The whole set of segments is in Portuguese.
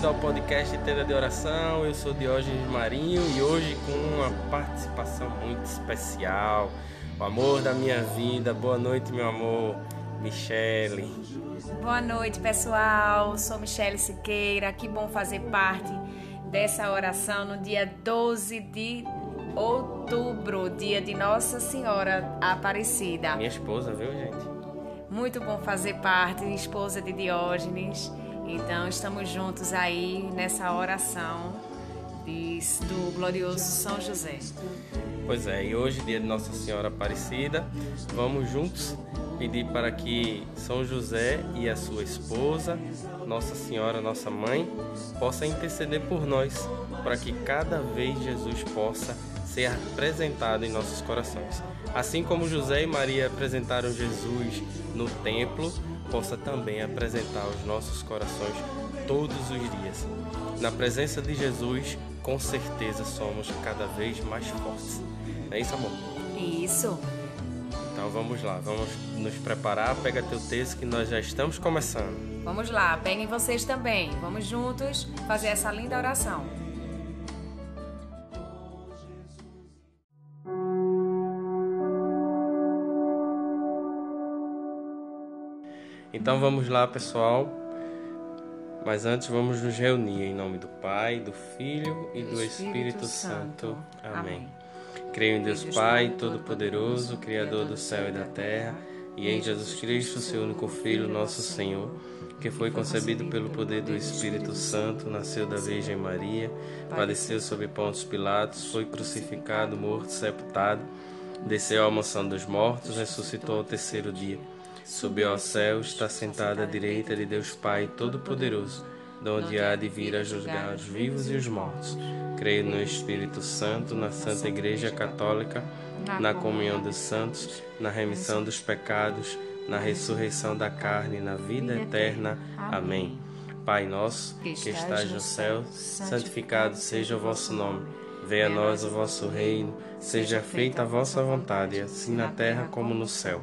Muito bem-vindo ao podcast Tenda de Oração. Eu sou Diógenes Marinho e hoje com uma participação muito especial. O amor da minha vida. Boa noite, meu amor. Michele. Boa noite, pessoal. Sou Michele Siqueira. Que bom fazer parte dessa oração no dia 12 de outubro, dia de Nossa Senhora Aparecida. Minha esposa, viu, gente? Muito bom fazer parte, esposa de Diógenes. Então, estamos juntos aí nessa oração do glorioso São José. Pois é, e hoje, dia de Nossa Senhora Aparecida, vamos juntos pedir para que São José e a sua esposa, Nossa Senhora, nossa mãe, possa interceder por nós, para que cada vez Jesus possa ser apresentado em nossos corações. Assim como José e Maria apresentaram Jesus no templo, possa também apresentar os nossos corações todos os dias. Na presença de Jesus, com certeza somos cada vez mais fortes. Não é isso, amor? Isso. Então vamos lá, vamos nos preparar. Pega teu texto que nós já estamos começando. Vamos lá, peguem vocês também. Vamos juntos fazer essa linda oração. Então vamos lá, pessoal. Mas antes vamos nos reunir em nome do Pai, do Filho e do Espírito Santo. Amém. Creio em Deus Pai, Todo-Poderoso, Criador do céu e da terra, e em Jesus Cristo, seu único Filho, nosso Senhor, que foi concebido pelo poder do Espírito Santo, nasceu da Virgem Maria, padeceu sob Pontos Pilatos, foi crucificado, morto, sepultado, desceu à mansão dos mortos, ressuscitou ao terceiro dia. Subiu ao céu, está sentado à direita de Deus Pai Todo-Poderoso, de onde há de vir a julgar os vivos e os mortos. Creio no Espírito Santo, na Santa Igreja Católica, na comunhão dos santos, na remissão dos pecados, na ressurreição da carne, na vida eterna. Amém. Pai nosso, que estás no céu, santificado seja o vosso nome. Venha a nós o vosso reino, seja feita a vossa vontade, assim na terra como no céu.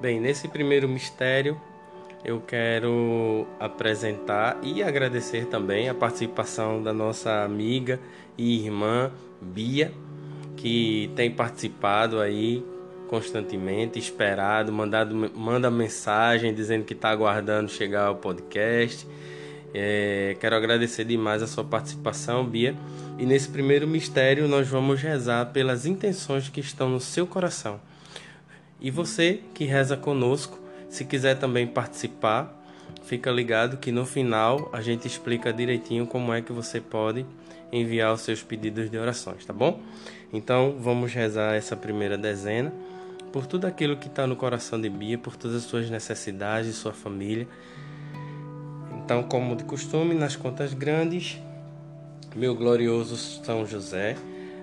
Bem, nesse primeiro mistério, eu quero apresentar e agradecer também a participação da nossa amiga e irmã Bia, que tem participado aí constantemente, esperado, mandado, manda mensagem dizendo que está aguardando chegar ao podcast. É, quero agradecer demais a sua participação, Bia. E nesse primeiro mistério, nós vamos rezar pelas intenções que estão no seu coração. E você que reza conosco, se quiser também participar, fica ligado que no final a gente explica direitinho como é que você pode enviar os seus pedidos de orações, tá bom? Então vamos rezar essa primeira dezena por tudo aquilo que está no coração de Bia, por todas as suas necessidades, sua família. Então, como de costume, nas contas grandes, meu glorioso São José,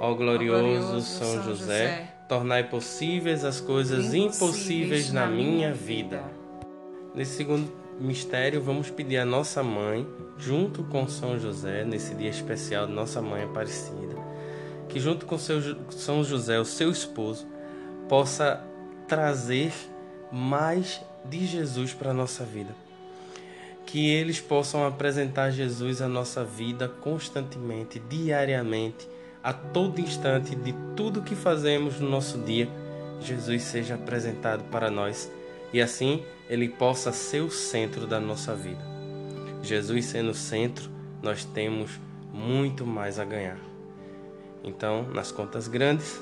Ó glorioso São José, tornai possíveis as coisas impossíveis na minha vida. Nesse segundo mistério, vamos pedir a nossa mãe, junto com São José, nesse dia especial de nossa mãe Aparecida, que junto com seu, São José, o seu esposo, possa trazer mais de Jesus para a nossa vida. Que eles possam apresentar Jesus à nossa vida constantemente, diariamente, a todo instante de tudo que fazemos no nosso dia. Jesus seja apresentado para nós e assim ele possa ser o centro da nossa vida. Jesus sendo o centro, nós temos muito mais a ganhar. Então, nas contas grandes,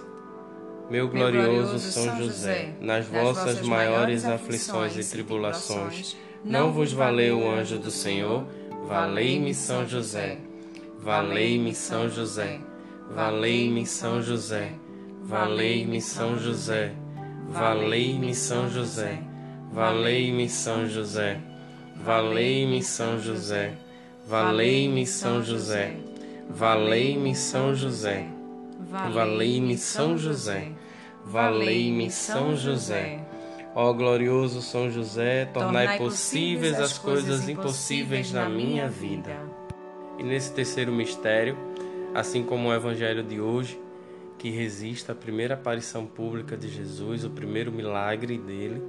meu glorioso São José, nas vossas maiores aflições e tribulações, não vos valeu o anjo do Senhor? Valei-me São José, valei-me São José, valei-me São José, valei-me São José, valei-me São José, valei-me São José, valei-me São José, valei-me São José, valei-me São José, valei-me São José, valei-me São José. Ó glorioso São José, tornai possíveis as coisas impossíveis na minha vida. E nesse terceiro mistério, assim como o evangelho de hoje, que resiste à primeira aparição pública de Jesus, o primeiro milagre dele,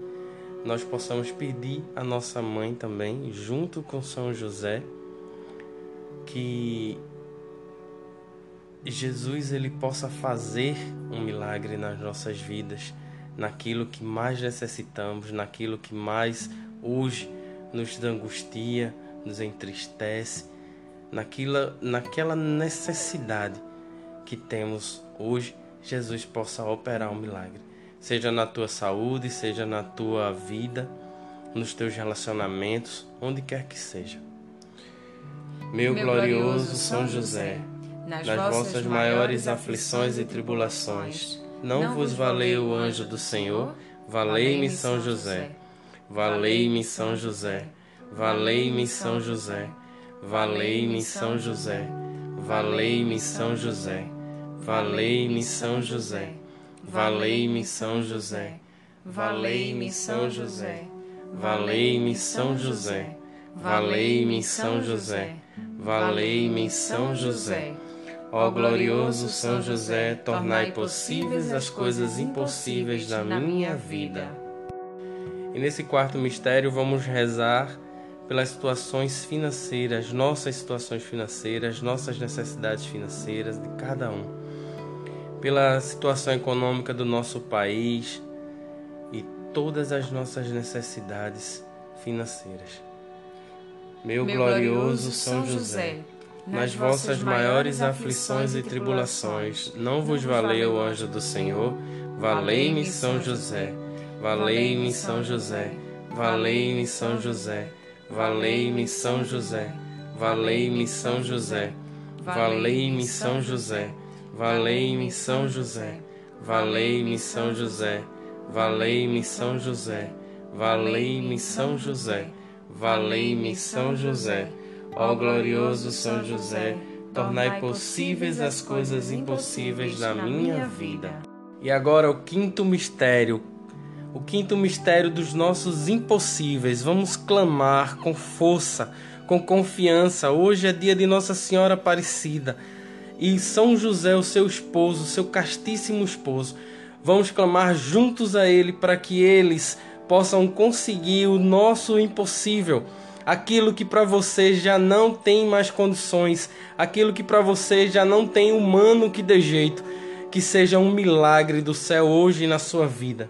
nós possamos pedir à nossa mãe também, junto com São José, que Jesus ele possa fazer um milagre nas nossas vidas, naquilo que mais necessitamos, naquilo que mais hoje nos angustia, nos entristece, naquela, naquela necessidade que temos hoje, Jesus possa operar um milagre. Seja na tua saúde, seja na tua vida, nos teus relacionamentos, onde quer que seja. Meu, Meu glorioso São José, nas, nas vossas maiores aflições e tribulações, não vos valeu o anjo do Senhor? Valei-me São José. Valei-me São José. Valei-me São José valei-me São José, valei-me São José, valei-me São José, valei-me São José, valei-me São José, valei-me São José, valei-me São José, valei-me São José. Ó glorioso São José, tornai possíveis as coisas impossíveis da minha vida. E nesse quarto mistério vamos rezar pelas situações financeiras, nossas situações financeiras, nossas necessidades financeiras de cada um, pela situação econômica do nosso país e todas as nossas necessidades financeiras. Meu, Meu glorioso São José, nas vossas maiores aflições e tribulações, não vos valeu o anjo do Senhor? Valei-me São José, valei-me São José, valei-me São José. Valei-me São José, valei-me São José, valei-me São José, valei-me São José, valei-me São José, valei-me São José, valei-me São José, valei-me São José, ó glorioso São José, tornai possíveis as coisas impossíveis na minha vida. E agora o quinto mistério, o quinto mistério dos nossos impossíveis. Vamos clamar com força, com confiança. Hoje é dia de Nossa Senhora Aparecida e São José, o seu esposo, seu castíssimo esposo. Vamos clamar juntos a Ele para que eles possam conseguir o nosso impossível. Aquilo que para você já não tem mais condições, aquilo que para você já não tem humano que dê jeito, que seja um milagre do céu hoje na sua vida.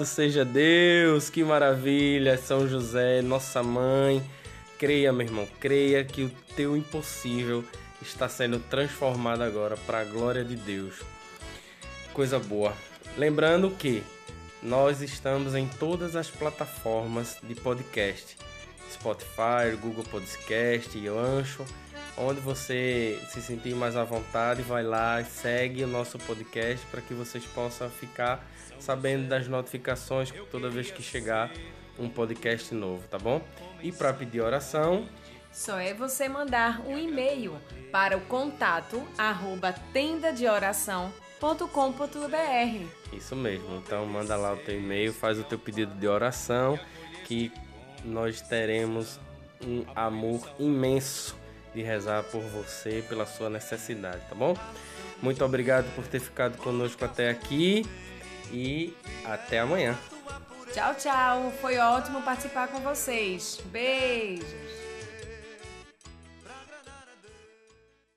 Louvado seja Deus, que maravilha, São José, nossa mãe. Creia, meu irmão, creia que o teu impossível está sendo transformado agora para a glória de Deus. Coisa boa. Lembrando que nós estamos em todas as plataformas de podcast: Spotify, Google Podcast, Ancho. Onde você se sentir mais à vontade, vai lá e segue o nosso podcast para que vocês possam ficar sabendo das notificações toda vez que chegar um podcast novo, tá bom? E para pedir oração, só é você mandar um e-mail para o contato arroba tendadeoração.com.br. Isso mesmo. Então manda lá o teu e-mail, faz o teu pedido de oração, que nós teremos um amor imenso de rezar por você, pela sua necessidade, tá bom? Muito obrigado por ter ficado conosco até aqui e até amanhã. Tchau, tchau. Foi ótimo participar com vocês. Beijos.